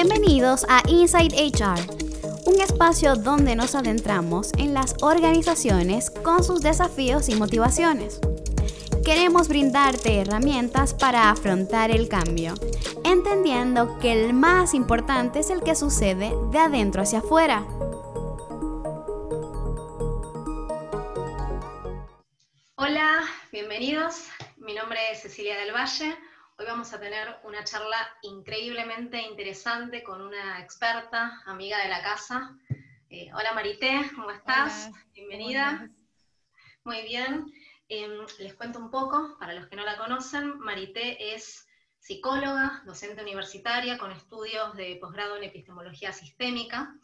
Bienvenidos a Inside HR, un espacio donde nos adentramos en las organizaciones con sus desafíos y motivaciones. Queremos brindarte herramientas para afrontar el cambio, entendiendo que el más importante es el que sucede de adentro hacia afuera. Hola, bienvenidos. Mi nombre es Cecilia del Valle. Hoy vamos a tener una charla increíblemente interesante con una experta, amiga de la casa. Eh, hola Marité, ¿cómo estás? Bienvenida. Muy bien. Em, les cuento un poco, para los que no la conocen, Marité es psicóloga, docente universitaria con estudios de posgrado en epistemología sistémica.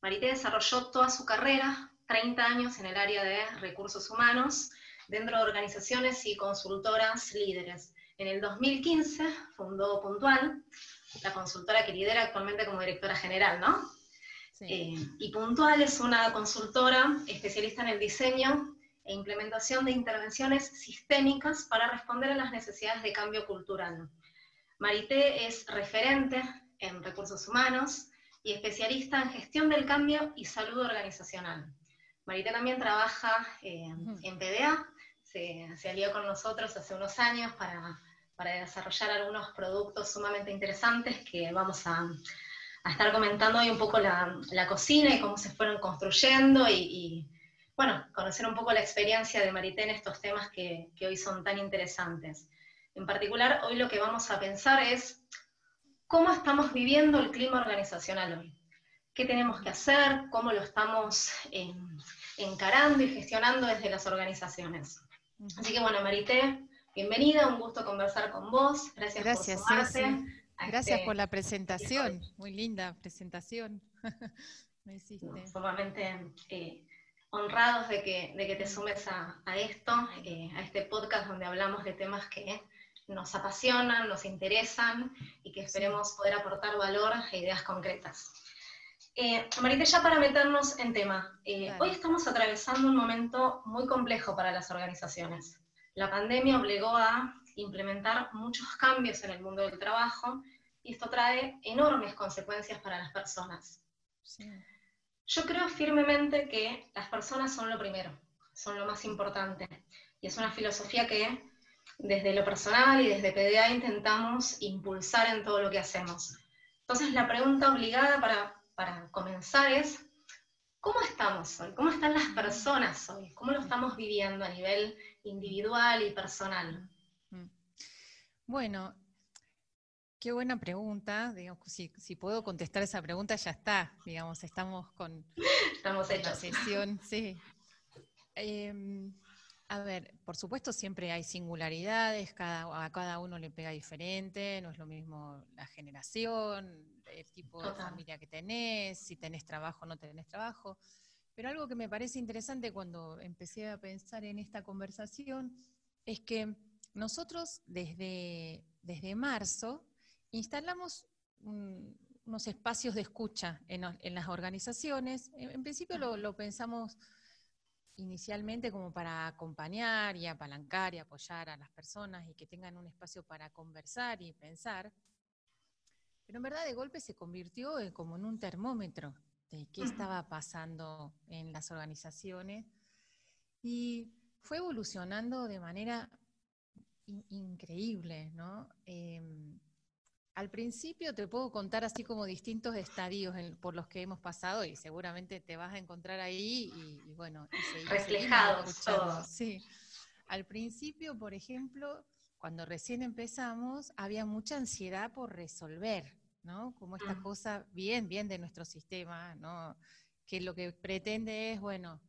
Marité desarrolló toda su carrera, 30 años en el área de recursos humanos, dentro de organizaciones y consultoras líderes. En el 2015 fundó Puntual, la consultora que lidera actualmente como directora general, ¿no? Eh, y Puntual es una consultora especialista en el diseño e implementación de intervenciones sistémicas para responder a las necesidades de cambio cultural. Marité es referente en recursos humanos y especialista en gestión del cambio y salud organizacional. Marité también trabaja eh, en PDA, se, alió con nosotros hace unos años para, desarrollar algunos productos sumamente interesantes que vamos a, estar comentando hoy un poco la, cocina y cómo se fueron construyendo y, bueno, conocer un poco la experiencia de Marité en estos temas que, hoy son tan interesantes. En particular, hoy lo que vamos a pensar es cómo estamos viviendo el clima organizacional hoy. ¿Qué tenemos que hacer? ¿Cómo lo estamos eh, encarando y gestionando desde las organizaciones? Así que bueno, Marité, bienvenida, un gusto conversar con vos. Gracias, Gracias por sumarte. Gracias este por la presentación, muy linda presentación. Me hiciste. Sumamente eh, honrados de que, de que te sumes a, esto, eh, a este podcast donde hablamos de temas que nos apasionan, nos interesan y que esperemos poder aportar valor e ideas concretas. Eh, Marita, ya para meternos en tema, eh, hoy estamos atravesando un momento muy complejo para las organizaciones. La pandemia obligó a implementar muchos cambios en el mundo del trabajo y esto trae enormes consecuencias para las personas. Yo creo firmemente que las personas son lo primero, son lo más importante. Y es una filosofía que desde lo personal y desde PDA intentamos impulsar en todo lo que hacemos. Entonces la pregunta obligada para para comenzar es, ¿cómo estamos hoy? ¿Cómo están las personas hoy? ¿Cómo lo estamos viviendo a nivel individual y personal? Mm. Bueno, qué buena pregunta. Digamos, si, puedo contestar esa pregunta, ya está. Digamos, estamos con, estamos la sesión. Sí. Em, a ver, por supuesto siempre hay singularidades, cada, a cada uno le pega diferente, no es lo mismo la generación, el tipo de familia que tenés, si tenés trabajo o no tenés trabajo. Pero algo que me parece interesante cuando empecé a pensar en esta conversación es que nosotros desde, desde marzo instalamos unos espacios de escucha en, las organizaciones. En, principio lo, lo, pensamos inicialmente como para acompañar y apalancar y apoyar a las personas y que tengan un espacio para conversar y pensar. Pero en verdad de golpe se convirtió en, como en un termómetro de qué estaba pasando en las organizaciones y fue evolucionando de manera increíble, ¿no? Em, al principio te puedo contar así como distintos estadios por los que hemos pasado y seguramente te vas a encontrar ahí y, bueno, reflejados todos. Sí. Al principio, por ejemplo, cuando recién empezamos, había mucha ansiedad por resolver, ¿no? Como esta cosa bien, bien de nuestro sistema, ¿no? Que lo que pretende es, bueno,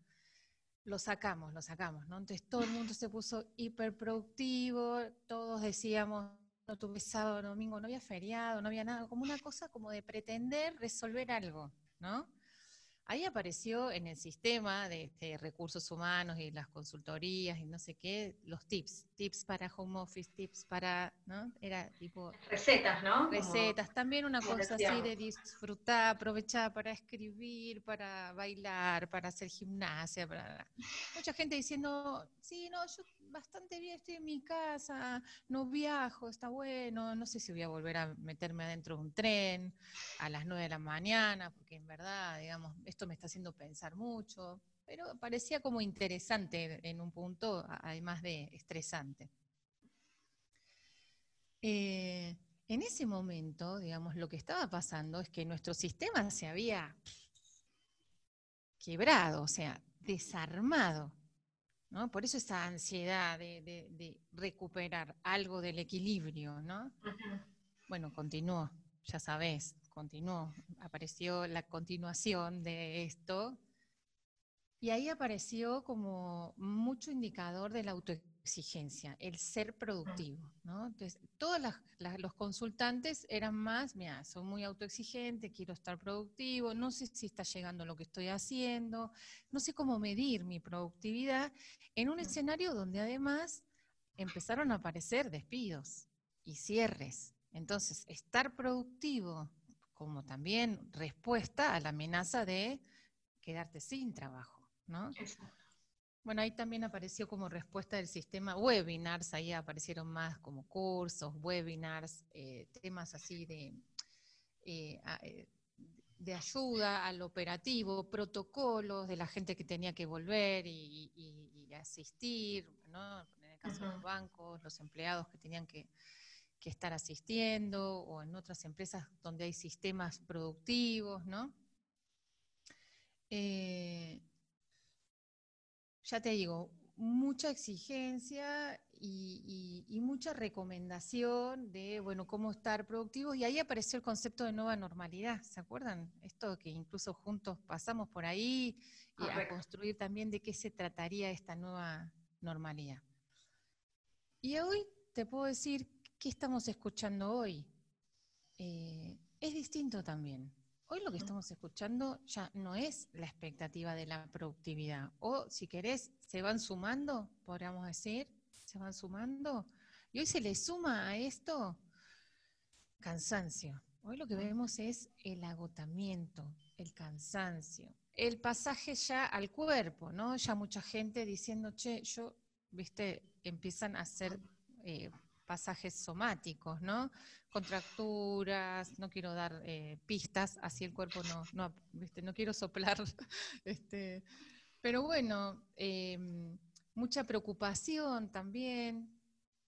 lo sacamos, lo sacamos, ¿no? Entonces todo el mundo se puso hiperproductivo, todos decíamos, no tuve sábado, domingo, no había feriado, no había nada, como una cosa como de pretender resolver algo, ¿no? Ahí apareció en el sistema de, recursos humanos y las consultorías y no sé qué, los tips, tips para home office, tips para, ¿no? Era tipo... Recetas, ¿no? Recetas, también una cosa así de disfrutar, aprovechar para escribir, para bailar, para hacer gimnasia, para... Mucha gente diciendo, sí, no, yo bastante bien, estoy en mi casa, no viajo, está bueno, no sé si voy a volver a meterme adentro de un tren a las 9 de la mañana, porque en verdad, digamos, esto me está haciendo pensar mucho, pero parecía como interesante en un punto, además de estresante. Eh, en ese momento, digamos, lo que estaba pasando es que nuestro sistema se había quebrado, o sea, desarmado. ¿No? Por eso esa ansiedad de, recuperar algo del equilibrio, ¿no? Bueno, continuó, ya sabes, continuó. Apareció la continuación de esto. Y ahí apareció como mucho indicador de la exigencia, el ser productivo. ¿no? Entonces, todos los consultantes eran más, mira, soy muy autoexigente, quiero estar productivo, no sé si está llegando lo que estoy haciendo, no sé cómo medir mi productividad en un escenario donde además empezaron a aparecer despidos y cierres. Entonces, estar productivo como también respuesta a la amenaza de quedarte sin trabajo, ¿no? Bueno, ahí también apareció como respuesta del sistema webinars, ahí aparecieron más como cursos, webinars, eh, temas así de, eh, eh, de ayuda al operativo, protocolos de la gente que tenía que volver y, asistir, ¿no? en el caso de los bancos, los empleados que tenían que, que estar asistiendo, o en otras empresas donde hay sistemas productivos, ¿no? Ya te digo, mucha exigencia y, mucha recomendación de, bueno, cómo estar productivos. Y ahí apareció el concepto de nueva normalidad, ¿se acuerdan? Esto que incluso juntos pasamos por ahí y a construir también de qué se trataría esta nueva normalidad. Y hoy te puedo decir qué estamos escuchando hoy. Eh, es distinto también. Hoy lo que estamos escuchando ya no es la expectativa de la productividad. O si querés, se van sumando, podríamos decir, se van sumando. Y hoy se le suma a esto cansancio. Hoy lo que vemos es el agotamiento, el cansancio, el pasaje ya al cuerpo, ¿no? Ya mucha gente diciendo, che, yo, viste, empiezan a hacer eh, pasajes somáticos, ¿no? Contracturas, no quiero dar eh, pistas, así el cuerpo no, no, no quiero soplar, este, pero bueno, em, mucha preocupación también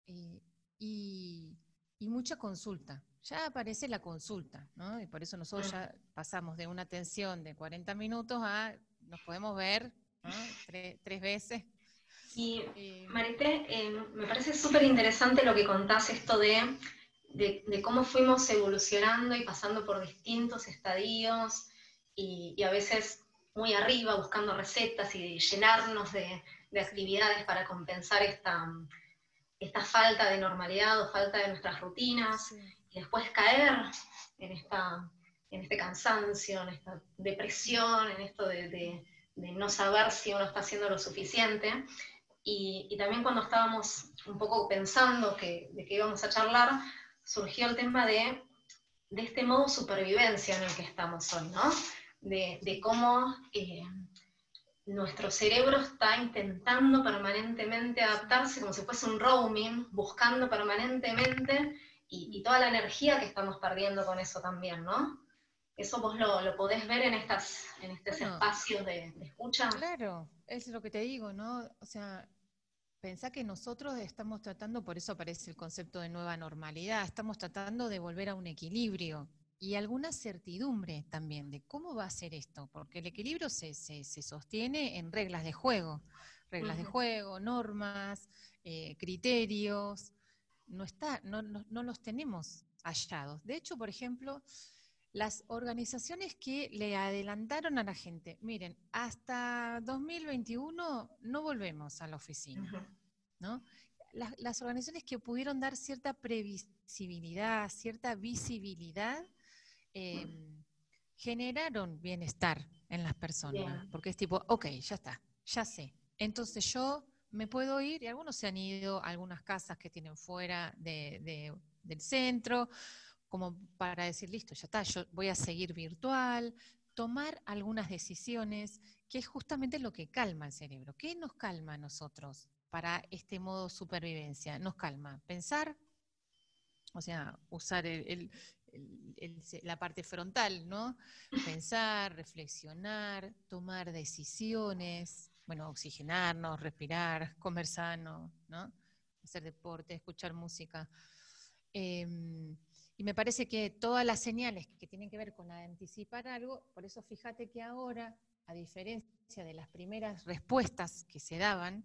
eh, y, mucha consulta. Ya aparece la consulta, ¿no? Y por eso nosotros ya pasamos de una atención de 40 minutos a nos podemos ver tres veces y Marité, eh, me parece súper interesante lo que contás, esto de, de, cómo fuimos evolucionando y pasando por distintos estadios y, a veces muy arriba buscando recetas y llenarnos de, de actividades para compensar esta, esta, falta de normalidad o falta de nuestras rutinas y después caer en, esta, en este cansancio, en esta depresión, en esto de, de no saber si uno está haciendo lo suficiente. Y, también cuando estábamos un poco pensando que, de qué íbamos a charlar, surgió el tema de, de, este modo supervivencia en el que estamos hoy, ¿no? De, de cómo eh, nuestro cerebro está intentando permanentemente adaptarse como si fuese un roaming, buscando permanentemente y, toda la energía que estamos perdiendo con eso también, ¿no? Eso vos lo, lo podés ver en, estas, en estos espacios de, de escucha. Claro, es lo que te digo, ¿no? O sea, pensá que nosotros estamos tratando, por eso aparece el concepto de nueva normalidad, estamos tratando de volver a un equilibrio y alguna certidumbre también de cómo va a ser esto, porque el equilibrio se, sostiene en reglas de juego, reglas de juego, normas, eh, criterios, no, está, no, no los tenemos hallados. De hecho, por ejemplo, las organizaciones que le adelantaron a la gente, miren, hasta 2021 no volvemos a la oficina, ¿no? Las, organizaciones que pudieron dar cierta previsibilidad, cierta visibilidad, em, generaron bienestar en las personas, porque es tipo, ok, ya está, ya sé. Entonces yo me puedo ir, y algunos se han ido a algunas casas que tienen fuera del centro, como para decir, listo, ya está, yo voy a seguir virtual, tomar algunas decisiones, que es justamente lo que calma el cerebro. ¿Qué nos calma a nosotros? para este modo supervivencia? Nos calma. Pensar, o sea, usar la parte frontal, ¿no? Pensar, reflexionar, tomar decisiones, bueno, oxigenarnos, respirar, comer sano, ¿no? Hacer deporte, escuchar música. Em, y me parece que todas las señales que tienen que ver con anticipar algo, por eso fíjate que ahora, a diferencia de las primeras respuestas que se daban,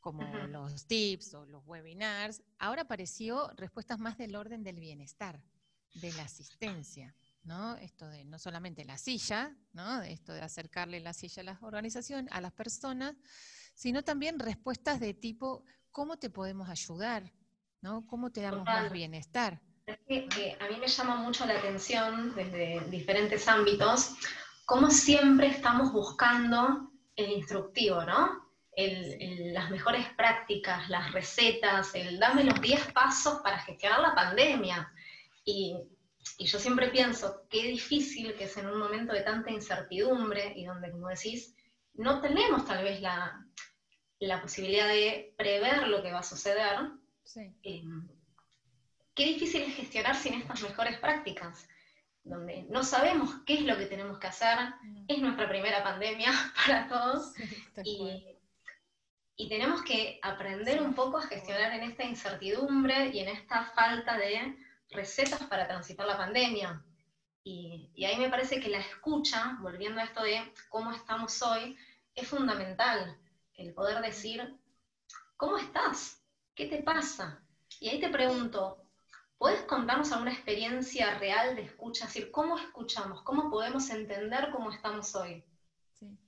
como los tips o los webinars, ahora apareció respuestas más del orden del bienestar, de la asistencia, ¿no? Esto de no solamente la silla, ¿no? Esto de acercarle la silla a las organizaciones, a las personas, sino también respuestas de tipo, ¿cómo te podemos ayudar? ¿no? ¿Cómo te damos más bienestar? A mí me llama mucho la atención desde diferentes ámbitos cómo siempre estamos buscando el instructivo, ¿no? las mejores prácticas, las recetas, el dame los 10 pasos para gestionar la pandemia. Y, yo siempre pienso, qué difícil que es en un momento de tanta incertidumbre y donde, como decís, no tenemos tal vez la, la posibilidad de prever lo que va a suceder. Sí. Eh, qué difícil es gestionar sin estas mejores prácticas, donde no sabemos qué es lo que tenemos que hacer, es nuestra primera pandemia para todos, y, tenemos que aprender un poco a gestionar en esta incertidumbre y en esta falta de recetas para transitar la pandemia. Y, y, ahí me parece que la escucha, volviendo a esto de cómo estamos hoy, es fundamental. El poder decir, ¿cómo estás? ¿Qué te pasa? Y ahí te pregunto, ¿Puedes contarnos alguna experiencia real de escucha? Es decir, ¿cómo escuchamos? ¿Cómo podemos entender cómo estamos hoy? Sí.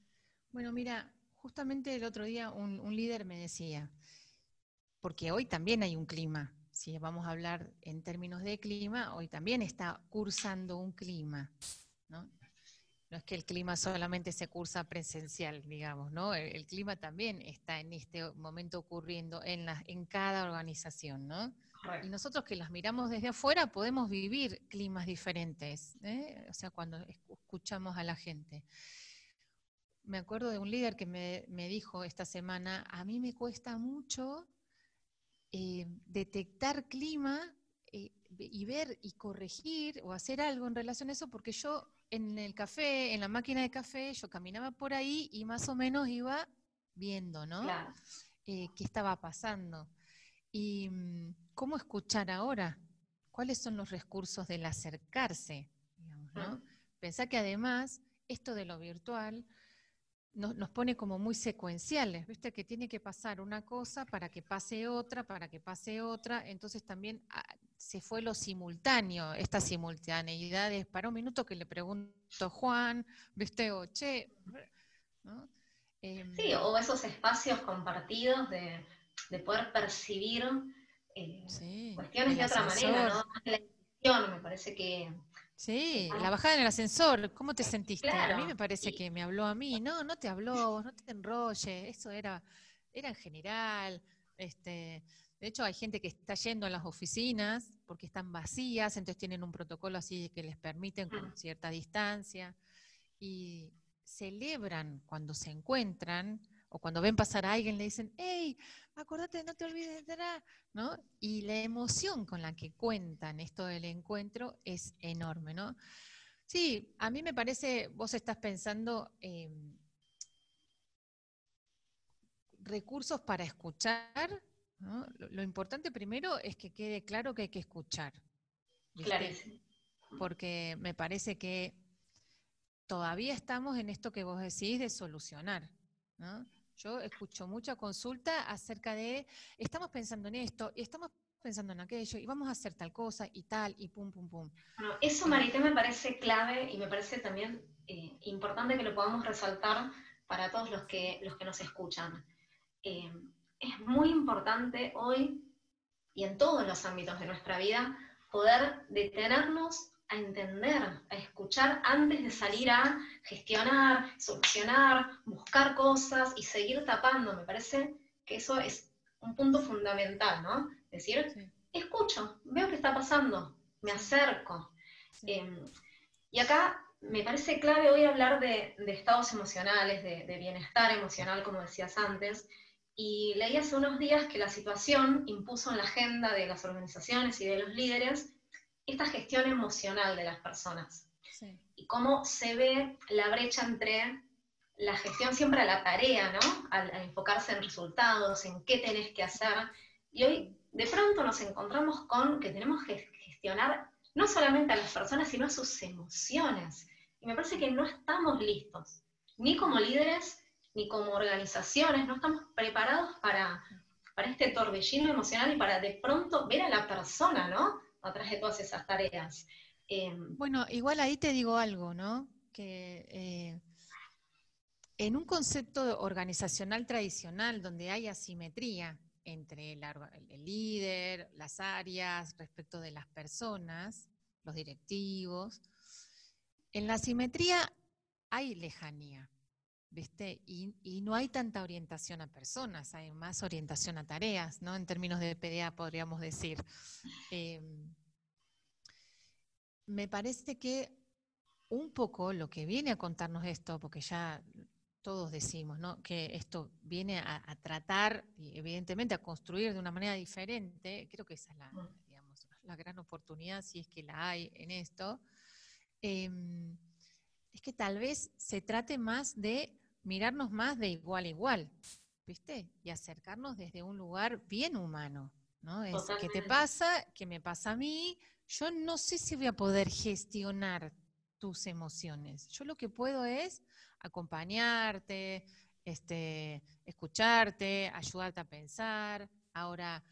Bueno, mira, justamente el otro día un, líder me decía, porque hoy también hay un clima, si vamos a hablar en términos de clima, hoy también está cursando un clima, ¿no? Es que el clima solamente se cursa presencial, digamos, ¿no? El, clima también está en este momento ocurriendo en, la, en cada organización, ¿no? Y nosotros que las miramos desde afuera podemos vivir climas diferentes, ¿eh? o sea, cuando escuchamos a la gente. Me acuerdo de un líder que me, dijo esta semana, a mí me cuesta mucho eh, detectar clima eh, y ver y corregir o hacer algo en relación a eso, porque yo en el café, en la máquina de café, yo caminaba por ahí y más o menos iba viendo, ¿no? ¿Qué estaba pasando? Y mm, ¿Cómo escuchar ahora? ¿Cuáles son los recursos del acercarse? ¿no? Pensá que además esto de lo virtual nos, pone como muy secuenciales, ¿viste? Que tiene que pasar una cosa para que pase otra, para que pase otra. Entonces también ah, se fue lo simultáneo, estas simultaneidades. Para un minuto que le pregunto Juan, ¿viste? O che, em, sí, o esos espacios compartidos de, de poder percibir eh, cuestiones de otra manera, ¿no? La intención, me parece que... Sí, la bajada en el ascensor, ¿cómo te sentiste? a mí me parece que me habló a mí, no, no te habló, no te enrolles, eso era, era en general, este, de hecho hay gente que está yendo a las oficinas porque están vacías, entonces tienen un protocolo así que les permiten con mm. cierta distancia y celebran cuando se encuentran o cuando ven pasar a alguien le dicen, hey, acordate, no te olvides de nada, ¿no? Y la emoción con la que cuentan esto del encuentro es enorme, ¿no? Sí, a mí me parece, vos estás pensando en recursos para escuchar, ¿no? lo, importante primero es que quede claro que hay que escuchar. Porque me parece que todavía estamos en esto que vos decís de solucionar, ¿no? Yo escucho mucha consulta acerca de, estamos pensando en esto, y estamos pensando en aquello, y vamos a hacer tal cosa, y tal, y pum, pum, pum. eso, Marité, me parece clave y me parece también eh, importante que lo podamos resaltar para todos los que, los que nos escuchan. Eh, es muy importante hoy y en todos los ámbitos de nuestra vida poder detenernos a entender, a escuchar antes de salir a gestionar, solucionar, buscar cosas y seguir tapando. Me parece que eso es un punto fundamental, ¿no? Decir, escucho, veo qué está pasando, me acerco. Em, y acá me parece clave hoy hablar de, estados emocionales, de, bienestar emocional, como decías antes, y leí hace unos días que la situación impuso en la agenda de las organizaciones y de los líderes esta gestión emocional de las personas. Y cómo se ve la brecha entre la gestión siempre a la tarea, ¿no? Al, enfocarse en resultados, en qué tenés que hacer. Y hoy de pronto nos encontramos con que tenemos que gestionar no solamente a las personas, sino a sus emociones. Y me parece que no estamos listos, ni como líderes, ni como organizaciones, no estamos preparados para, para este torbellino emocional y para de pronto ver a la persona, ¿no? Atrás de todas esas tareas. Em, bueno, igual ahí te digo algo, ¿no? Que eh, en un concepto organizacional tradicional donde hay asimetría entre el, el líder, las áreas, respecto de las personas, los directivos, en la asimetría hay lejanía. ¿Viste? Y, no hay tanta orientación a personas, hay más orientación a tareas, ¿no? En términos de PDA podríamos decir. Em, me parece que un poco lo que viene a contarnos esto, porque ya todos decimos, ¿no? Que esto viene a, tratar, y evidentemente a construir de una manera diferente, creo que esa es la, la gran oportunidad, si es que la hay en esto, em, es que tal vez se trate más de mirarnos más de igual a igual, ¿viste? Y acercarnos desde un lugar bien humano, ¿no? Es qué te pasa, qué me pasa a mí. Yo no sé si voy a poder gestionar tus emociones. Yo lo que puedo es acompañarte, este, escucharte, ayudarte a pensar. Ahora,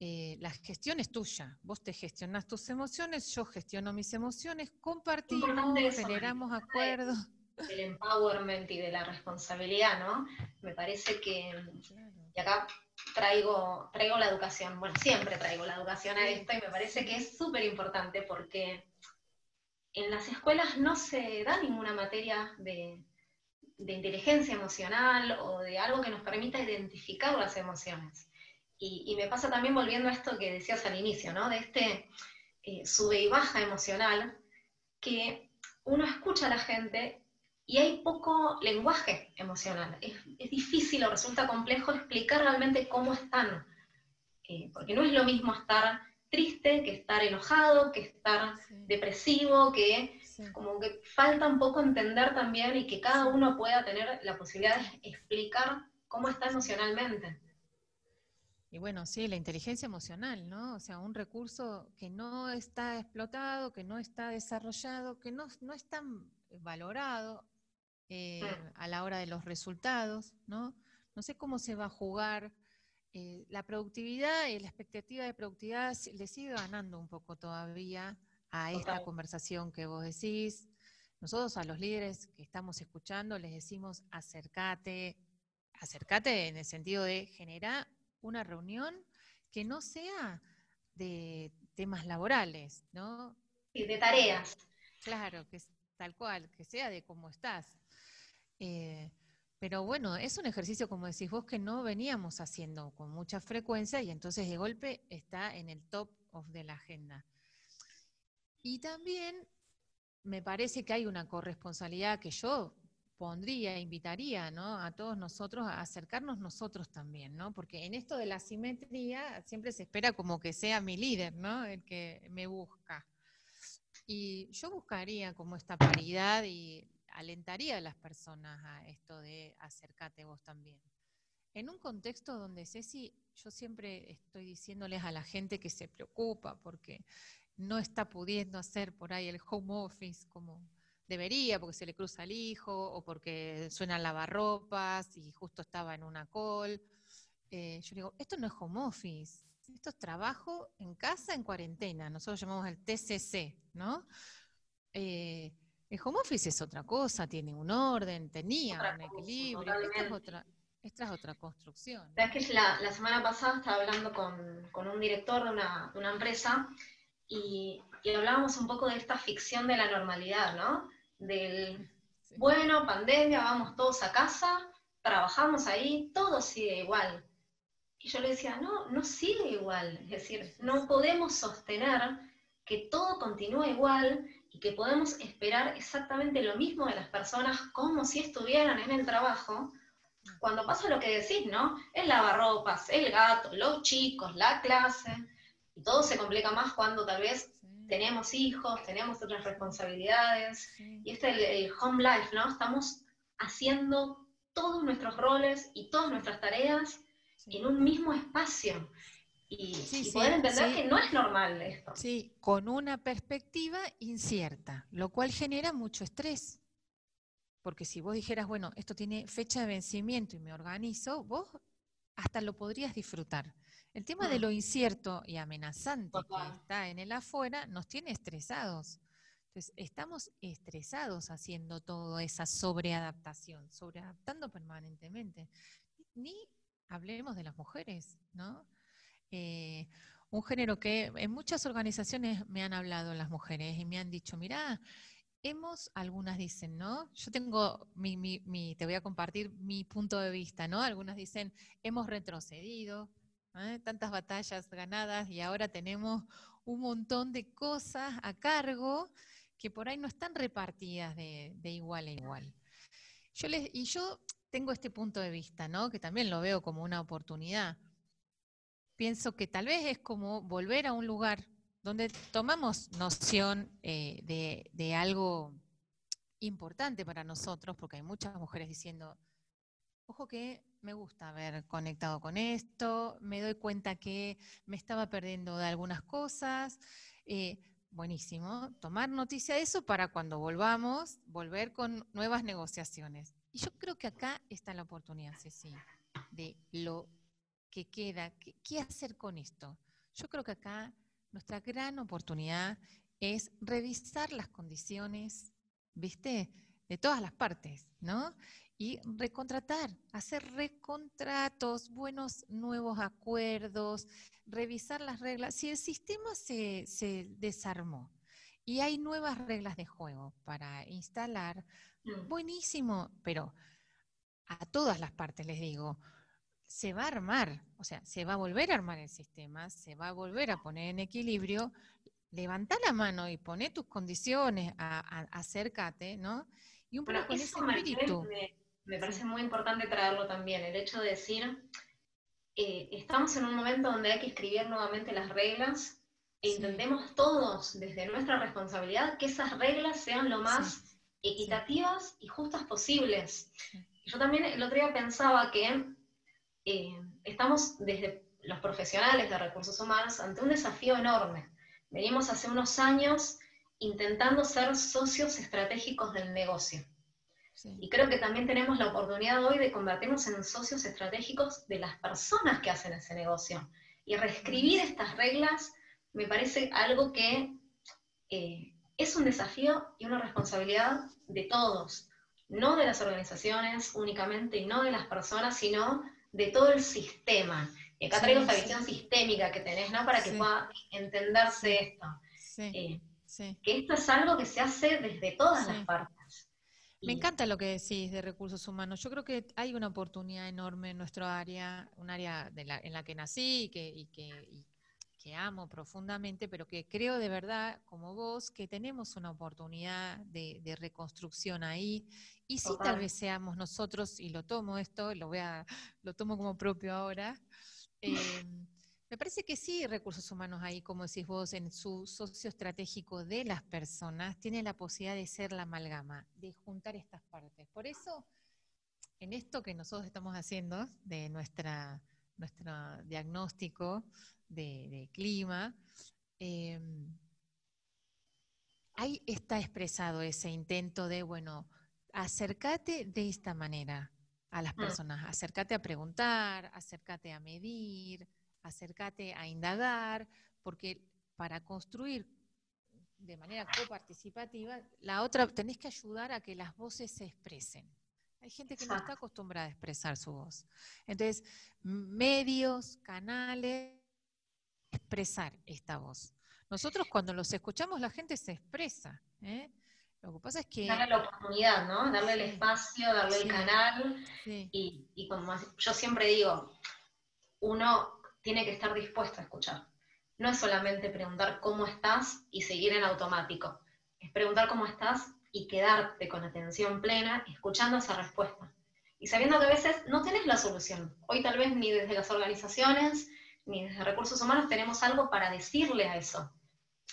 eh, la gestión es tuya. Vos te gestionás tus emociones, yo gestiono mis emociones, compartimos, generamos acuerdos del empowerment y de la responsabilidad, ¿no? Me parece que, y acá traigo, traigo la educación, bueno, siempre traigo la educación a esto y me parece que es súper importante porque en las escuelas no se da ninguna materia de, inteligencia emocional o de algo que nos permita identificar las emociones. Y, me pasa también volviendo a esto que decías al inicio, ¿no? De este eh, sube y baja emocional, que uno escucha a la gente y hay poco lenguaje emocional. Es, difícil o resulta complejo explicar realmente cómo están, eh, porque no es lo mismo estar triste que estar enojado, que estar depresivo, que como que falta un poco entender también y que cada uno pueda tener la posibilidad de explicar cómo está emocionalmente. Y bueno, sí, la inteligencia emocional, ¿no? O sea, un recurso que no está explotado, que no está desarrollado, que no, no está valorado, eh, a la hora de los resultados, ¿no? No sé cómo se va a jugar. Eh, la productividad y la expectativa de productividad le sigue ganando un poco todavía a esta conversación que vos decís. Nosotros a los líderes que estamos escuchando les decimos acércate, acércate en el sentido de generar una reunión que no sea de temas laborales, ¿no? Y de tareas. Claro, que es tal cual, que sea de cómo estás. Eh, pero bueno, es un ejercicio, como decís vos, que no veníamos haciendo con mucha frecuencia y entonces de golpe está en el top of de la agenda. Y también me parece que hay una corresponsabilidad que yo pondría, invitaría a todos nosotros a acercarnos nosotros también, ¿no? Porque en esto de la simetría siempre se espera como que sea mi líder, ¿no? El que me busca. Y yo buscaría como esta paridad y alentaría a las personas a esto de acércate vos también. En un contexto donde Ceci, yo siempre estoy diciéndoles a la gente que se preocupa porque no está pudiendo hacer por ahí el home office como debería, porque se le cruza el hijo o porque suena lavarropas y justo estaba en una call. Eh, yo digo, esto no es home office, esto es trabajo en casa en cuarentena, nosotros llamamos el TCC, ¿no? Eh, el home office es otra cosa, tiene un orden, tenía un equilibrio, esta es, otra, esta es otra construcción. que la, la, semana pasada estaba hablando con, con un director de una, de una empresa y, y, hablábamos un poco de esta ficción de la normalidad, ¿no? Del, bueno, pandemia, vamos todos a casa, trabajamos ahí, todo sigue igual. Y yo le decía, no, no sigue igual. Es decir, no podemos sostener que todo continúa igual y que podemos esperar exactamente lo mismo de las personas como si estuvieran en el trabajo, cuando pasa lo que decís, ¿no? El lavarropas, el gato, los chicos, la clase, y todo se complica más cuando tal vez tenemos hijos, tenemos otras responsabilidades, y este es el, home life, ¿no? Estamos haciendo todos nuestros roles y todas nuestras tareas en un mismo espacio. Y, poder entender que no es normal esto. Sí, con una perspectiva incierta, lo cual genera mucho estrés. Porque si vos dijeras, bueno, esto tiene fecha de vencimiento y me organizo, vos hasta lo podrías disfrutar. El tema de mm. lo incierto y amenazante que está en el afuera nos tiene estresados. Entonces, estamos estresados haciendo toda esa sobreadaptación, sobreadaptando permanentemente. Ni hablemos de las mujeres, ¿no? Eh, un género que en muchas organizaciones me han hablado las mujeres y me han dicho, mira, hemos, algunas dicen, ¿no? Yo tengo mi, te voy a compartir mi punto de vista, ¿no? Algunas dicen, hemos retrocedido, ¿eh? tantas batallas ganadas y ahora tenemos un montón de cosas a cargo que por ahí no están repartidas de, igual a igual. Yo les, y yo tengo este punto de vista, ¿no? Que también lo veo como una oportunidad. Pienso que tal vez es como volver a un lugar donde tomamos noción eh, de, algo importante para nosotros, porque hay muchas mujeres diciendo, ojo que me gusta haber conectado con esto, me doy cuenta que me estaba perdiendo de algunas cosas. Eh, buenísimo, tomar noticia de eso para cuando volvamos, volver con nuevas negociaciones. Y yo creo que acá está la oportunidad, Ceci, de lo que queda, qué hacer con esto. Yo creo que acá nuestra gran oportunidad es revisar las condiciones, ¿viste? De todas las partes, ¿no? Y recontratar, hacer recontratos, buenos nuevos acuerdos, revisar las reglas. Si el sistema se, se desarmó y hay nuevas reglas de juego para instalar, mm. buenísimo, pero a todas las partes les digo, se va a armar, o sea, se va a volver a armar el sistema, se va a volver a poner en equilibrio, levanta la mano y pone tus condiciones, acércate, ¿no? Y un poco con ese espíritu. Me, parece muy importante traerlo también, el hecho de decir, eh, estamos en un momento donde hay que escribir nuevamente las reglas e intentemos todos, desde nuestra responsabilidad, que esas reglas sean lo más equitativas y justas posibles. Yo también el otro día pensaba que eh, estamos desde los profesionales de recursos humanos ante un desafío enorme. Venimos hace unos años intentando ser socios estratégicos del negocio. Y creo que también tenemos la oportunidad hoy de convertirnos en socios estratégicos de las personas que hacen ese negocio. Y reescribir estas reglas me parece algo que eh, es un desafío y una responsabilidad de todos, no de las organizaciones únicamente y no de las personas, sino de todo el sistema. Y acá traigo esta visión sistémica que tenés, ¿no? Para que pueda entenderse esto. Eh, que esto es algo que se hace desde todas las partes. Me encanta lo que decís de recursos humanos. Yo creo que hay una oportunidad enorme en nuestro área, un área en la que nací y que, que, amo profundamente, pero que creo de verdad, como vos, que tenemos una oportunidad de reconstrucción ahí y si tal vez seamos nosotros, y lo tomo esto, lo, voy a, lo tomo como propio ahora, em, me parece que sí, recursos humanos ahí, como decís vos, en su socio estratégico de las personas, tiene la posibilidad de ser la amalgama, de juntar estas partes. Por eso, en esto que nosotros estamos haciendo, de nuestra, nuestro diagnóstico de, clima, em, ahí está expresado ese intento de, bueno, acércate de esta manera a las mm. personas, acércate a preguntar, acércate a medir, acércate a indagar, porque para construir de manera coparticipativa, la otra tenés que ayudar a que las voces se expresen. Hay gente que no está acostumbrada a expresar su voz. Entonces, medios, canales, expresar esta voz. Nosotros cuando los escuchamos, la gente se expresa. ¿eh? Lo que pasa es que... Darle la oportunidad, ¿no? Darle el espacio, darle el canal. Y, como yo siempre digo, uno tiene que estar dispuesto a escuchar. No es solamente preguntar cómo estás y seguir en automático. Es preguntar cómo estás y quedarte con atención plena escuchando esa respuesta. y sabiendo que a veces no tenés la solución. Hoy tal vez ni desde las organizaciones, ni desde recursos humanos tenemos algo para decirle a eso.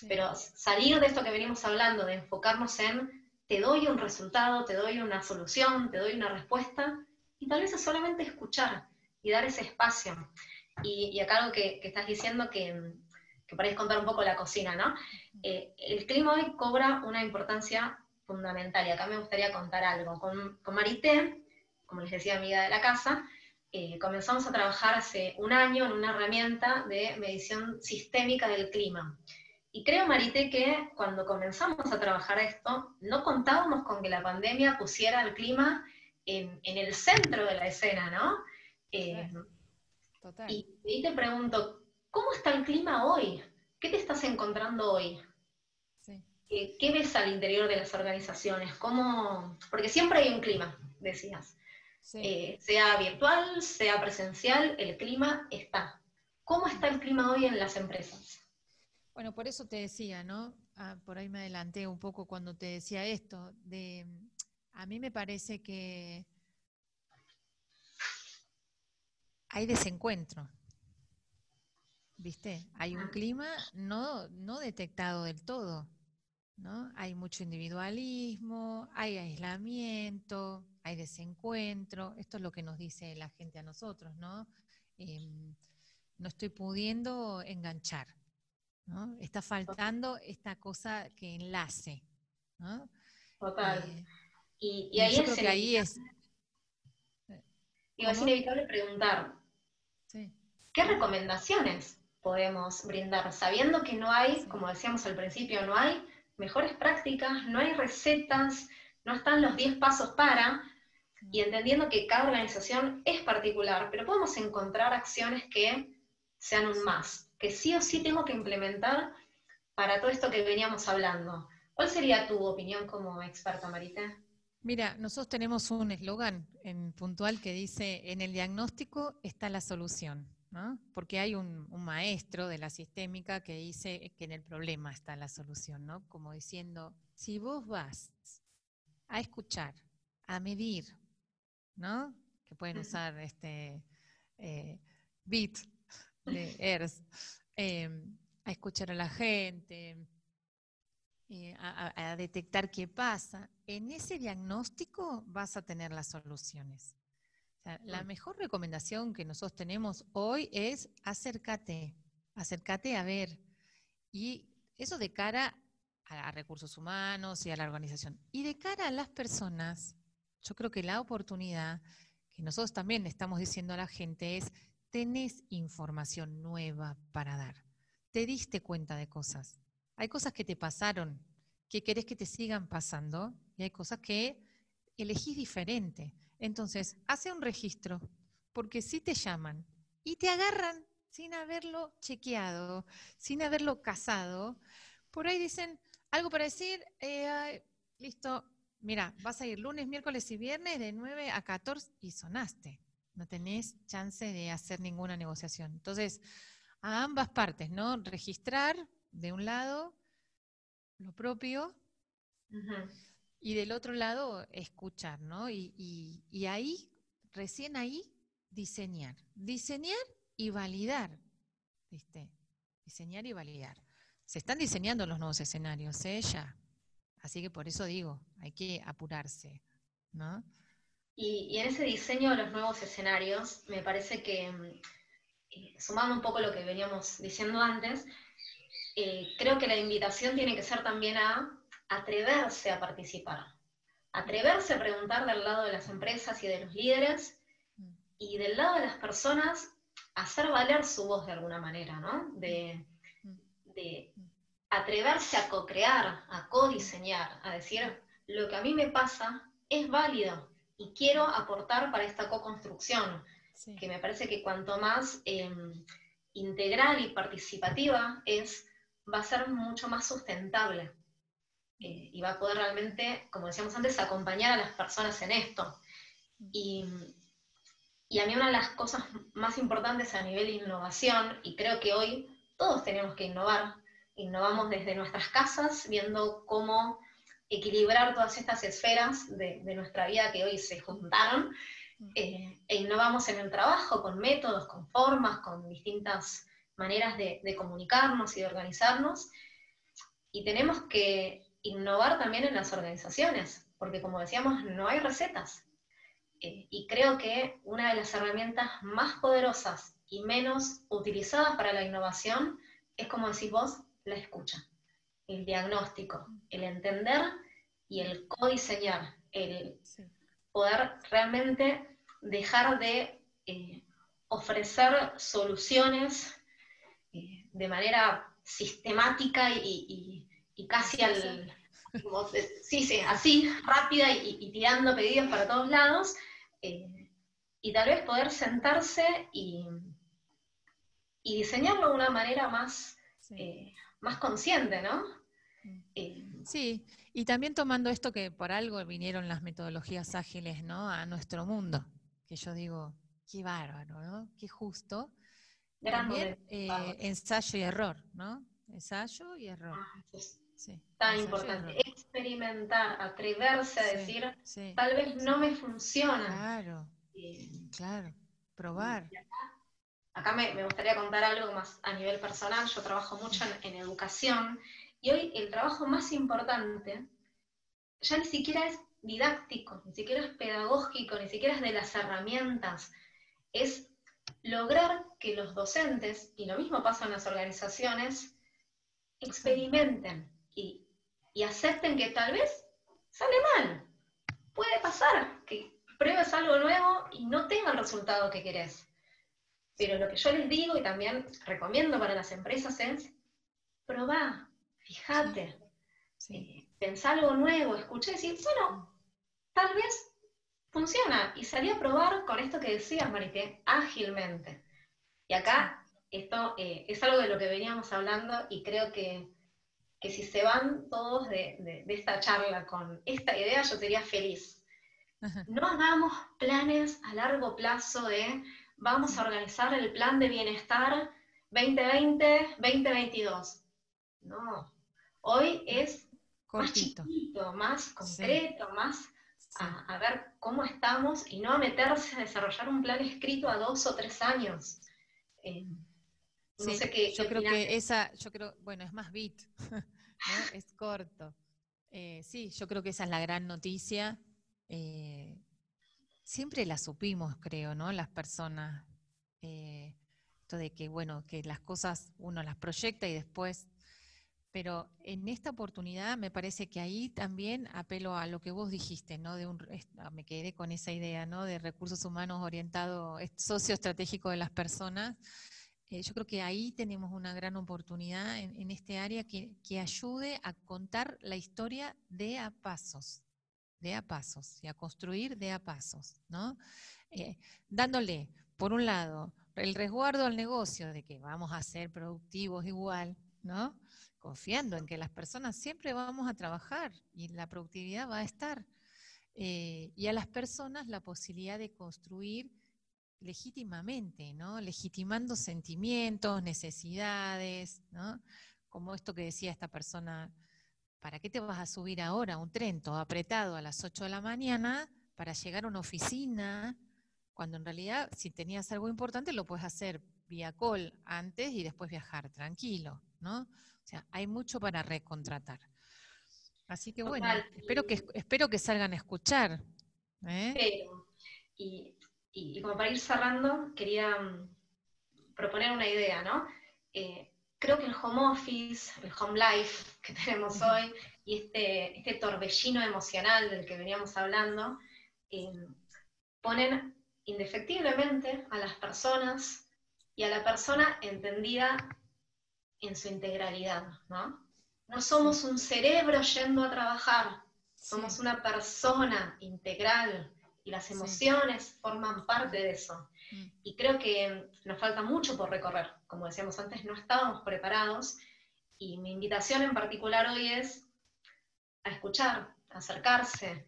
Pero salir de esto que venimos hablando, de enfocarnos en te doy un resultado, te doy una solución, te doy una respuesta, y tal vez es solamente escuchar y dar ese espacio. Y, acá algo que, estás diciendo que, que paréis contar un poco la cocina, ¿no? Eh, el clima hoy cobra una importancia fundamental, y acá me gustaría contar algo. Con, con Marité, como les decía, amiga de la casa, eh, comenzamos a trabajar hace un año en una herramienta de medición sistémica del clima. Y creo, Marité, que cuando comenzamos a trabajar esto, no contábamos con que la pandemia pusiera el clima en, el centro de la escena, ¿no? Eh, Total. Y, y, te pregunto, ¿cómo está el clima hoy? ¿Qué te estás encontrando hoy? Sí. ¿Qué, ves al interior de las organizaciones? ¿Cómo? Porque siempre hay un clima, decías. Eh, sea virtual, sea presencial, el clima está. ¿Cómo está el clima hoy en las empresas? Bueno, por eso te decía, ¿no? Ah, por ahí me adelanté un poco cuando te decía esto, de a mí me parece que hay desencuentro, ¿viste? Hay un clima no, no detectado del todo, ¿no? Hay mucho individualismo, hay aislamiento, hay desencuentro, esto es lo que nos dice la gente a nosotros, ¿no? Em, no estoy pudiendo enganchar. ¿no? Está faltando esta cosa que enlace. ¿no? Total. Eh, y, ahí, es, ahí es... Digo, es inevitable preguntar, ¿qué recomendaciones podemos brindar? Sabiendo que no hay, como decíamos al principio, no hay mejores prácticas, no hay recetas, no están los 10 pasos para, y entendiendo que cada organización es particular, pero podemos encontrar acciones que sean un más que sí o sí tengo que implementar para todo esto que veníamos hablando. ¿Cuál sería tu opinión como experta, Marita? Mira, nosotros tenemos un eslogan en puntual que dice, en el diagnóstico está la solución, ¿no? Porque hay un, maestro de la sistémica que dice que en el problema está la solución, ¿no? Como diciendo, si vos vas a escuchar, a medir, ¿no? Que pueden usar este eh, bit de ERS, em, a escuchar a la gente, eh, a, detectar qué pasa, en ese diagnóstico vas a tener las soluciones. La mejor recomendación que nosotros tenemos hoy es acércate, acércate a ver. Y eso de cara a, a recursos humanos y a la organización. Y de cara a las personas, yo creo que la oportunidad que nosotros también estamos diciendo a la gente es tenés información nueva para dar. Te diste cuenta de cosas. Hay cosas que te pasaron, que querés que te sigan pasando, y hay cosas que elegís diferente. Entonces, hace un registro, porque si te llaman y te agarran sin haberlo chequeado, sin haberlo casado, por ahí dicen algo para decir, eh, listo, mira, vas a ir lunes, miércoles y viernes de 9 a 14 y sonaste no tenés chance de hacer ninguna negociación. Entonces, a ambas partes, ¿no? Registrar de un lado lo propio y del otro lado escuchar, ¿no? Y, y, ahí, recién ahí, diseñar. Diseñar y validar, ¿viste? Diseñar y validar. Se están diseñando los nuevos escenarios, ¿eh? Ya. Así que por eso digo, hay que apurarse, ¿no? Y, en ese diseño de los nuevos escenarios, me parece que, eh, sumando un poco lo que veníamos diciendo antes, eh, creo que la invitación tiene que ser también a atreverse a participar, atreverse a preguntar del lado de las empresas y de los líderes, y del lado de las personas, hacer valer su voz de alguna manera, ¿no? De, de atreverse a co-crear, a co-diseñar, a decir, lo que a mí me pasa es válido, y quiero aportar para esta co-construcción, que me parece que cuanto más em, integral y participativa es, va a ser mucho más sustentable eh, y va a poder realmente, como decíamos antes, acompañar a las personas en esto. Y, y a mí una de las cosas más importantes a nivel de innovación, y creo que hoy todos tenemos que innovar, innovamos desde nuestras casas, viendo cómo equilibrar todas estas esferas de, nuestra vida que hoy se juntaron, eh, e innovamos en el trabajo con métodos, con formas, con distintas maneras de, comunicarnos y de organizarnos. Y tenemos que innovar también en las organizaciones, porque como decíamos, no hay recetas. Eh, y creo que una de las herramientas más poderosas y menos utilizadas para la innovación es, como decís vos, la escucha, el diagnóstico, el entender y el codiseñar, el poder realmente dejar de eh, ofrecer soluciones eh, de manera sistemática y, casi al... sí, sí, así, rápida y, tirando pedidos para todos lados, eh, y tal vez poder sentarse y, diseñarlo de una manera más, más consciente, ¿no? Mm. sí, y también tomando esto que por algo vinieron las metodologías ágiles, ¿no? A nuestro mundo, que yo digo, qué bárbaro, ¿no? Qué justo. También eh, ensayo y error, ¿no? Ensayo y error. Ah, sí, Tan importante. Experimentar, atreverse a decir, tal vez no me funciona. Claro, claro. Probar. Acá, me, gustaría contar algo más a nivel personal. Yo trabajo mucho en educación y hoy el trabajo más importante ya ni siquiera es didáctico, ni siquiera es pedagógico, ni siquiera es de las herramientas, es lograr que los docentes, y lo mismo pasa en las organizaciones, experimenten y, acepten que tal vez sale mal. Puede pasar que pruebes algo nuevo y no tenga el resultado que querés. Pero lo que yo les digo y también recomiendo para las empresas es, probá, fíjate, sí. pensá algo nuevo, escuché decir, bueno, tal vez funciona. Y salí a probar con esto que decías, Marité, ágilmente. Y acá esto eh, es algo de lo que veníamos hablando y creo que, si se van todos de, esta charla con esta idea, yo sería feliz. No hagamos planes a largo plazo de vamos a organizar el plan de bienestar 2020-2022. No, Hoy es más chiquito, más concreto, más A, ver cómo estamos y no a meterse a desarrollar un plan escrito a dos o tres años. Eh, no sé qué. Yo creo que esa, yo creo, bueno, es más bit, es corto. Eh, sí, yo creo que esa es la gran noticia. Eh, siempre la supimos, creo, ¿no? Las personas. esto de que, bueno, que las cosas uno las proyecta y después pero en esta oportunidad me parece que ahí también apelo a lo que vos dijiste, ¿no? De un, ah, me quedé con esa idea, ¿no? De recursos humanos orientado, socioestratégico de las personas. Eh, yo creo que ahí tenemos una gran oportunidad en, este área que, ayude a contar la historia de a pasos, de a pasos, y a construir de a pasos, ¿no? Eh, dándole, por un lado, el resguardo al negocio de que vamos a ser productivos igual, ¿no? confiando en que las personas siempre vamos a trabajar y la productividad va a estar. Eh, y a las personas la posibilidad de construir legítimamente, ¿no? Legitimando sentimientos, necesidades, ¿no? Como esto que decía esta persona, ¿para qué te vas a subir ahora a un tren todo apretado a las 8 de la mañana para llegar a una oficina? Cuando en realidad, si tenías algo importante, lo puedes hacer vía call antes y después viajar tranquilo, ¿no? sea, hay mucho para recontratar. Así que bueno, espero que, espero que salgan a escuchar. ¿eh? y, como para ir cerrando, quería mm, proponer una idea, ¿no? Eh, creo que el home office, el home life que tenemos hoy, y este, este torbellino emocional del que veníamos hablando, eh, ponen indefectiblemente a las personas y a la persona entendida en su integralidad, ¿no? No somos un cerebro yendo a trabajar, somos una persona integral y las emociones forman parte de eso. Mm. Y creo que nos falta mucho por recorrer. Como decíamos antes, no estábamos preparados y mi invitación en particular hoy es a escuchar, a acercarse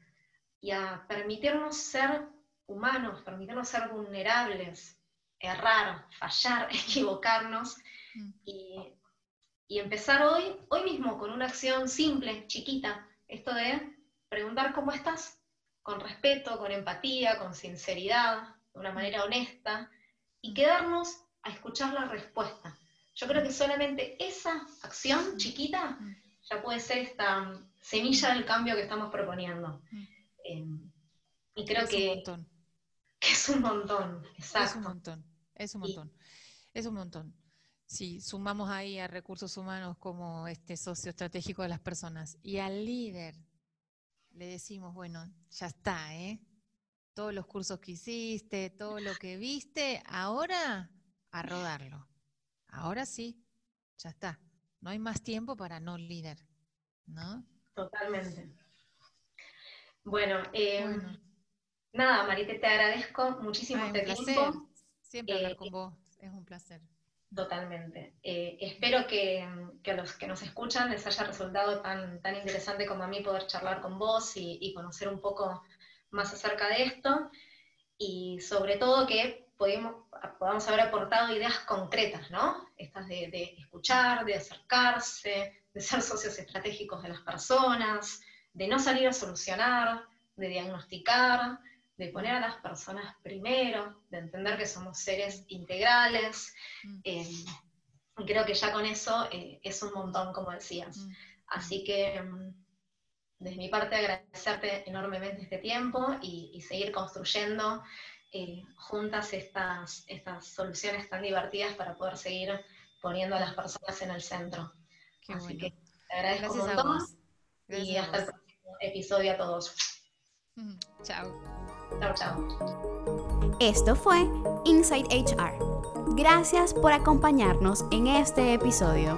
y a permitirnos ser humanos, permitirnos ser vulnerables, errar, fallar, equivocarnos mm. y y empezar hoy, hoy mismo, con una acción simple, chiquita, esto de preguntar cómo estás con respeto, con empatía, con sinceridad, de una manera honesta, y quedarnos a escuchar la respuesta. Yo creo que solamente esa acción chiquita ya puede ser esta semilla del cambio que estamos proponiendo. Em, y creo que, que, es un montón, exacto. Es un montón, es un montón, es un montón. Si sumamos ahí a recursos humanos como este socio estratégico de las personas y al líder le decimos, bueno, ya está, ¿eh? Todos los cursos que hiciste, todo lo que viste, ahora a rodarlo. Ahora sí, ya está. No hay más tiempo para no líder, ¿no? Totalmente. Bueno, eh, nada, Marite, te agradezco muchísimo este tiempo. Siempre hablar eh, con vos, es un placer. Totalmente. Eh, espero que, a los que nos escuchan les haya resultado tan, tan interesante como a mí poder charlar con vos y, conocer un poco más acerca de esto. Y sobre todo que podamos haber aportado ideas concretas, ¿no? Estas de, de, escuchar, de acercarse, de ser socios estratégicos de las personas, de no salir a solucionar, de diagnosticar, de poner a las personas primero, de entender que somos seres integrales. Mm. Eh, creo que ya con eso eh, es un montón, como decías. Mm. Así que mm, desde mi parte agradecerte enormemente este tiempo y, seguir construyendo eh, juntas estas, estas soluciones tan divertidas para poder seguir poniendo a las personas en el centro. Así que te agradezco un montón y hasta el próximo episodio a todos. Chao. Chao, chao. Esto fue Inside HR. Gracias por acompañarnos en este episodio.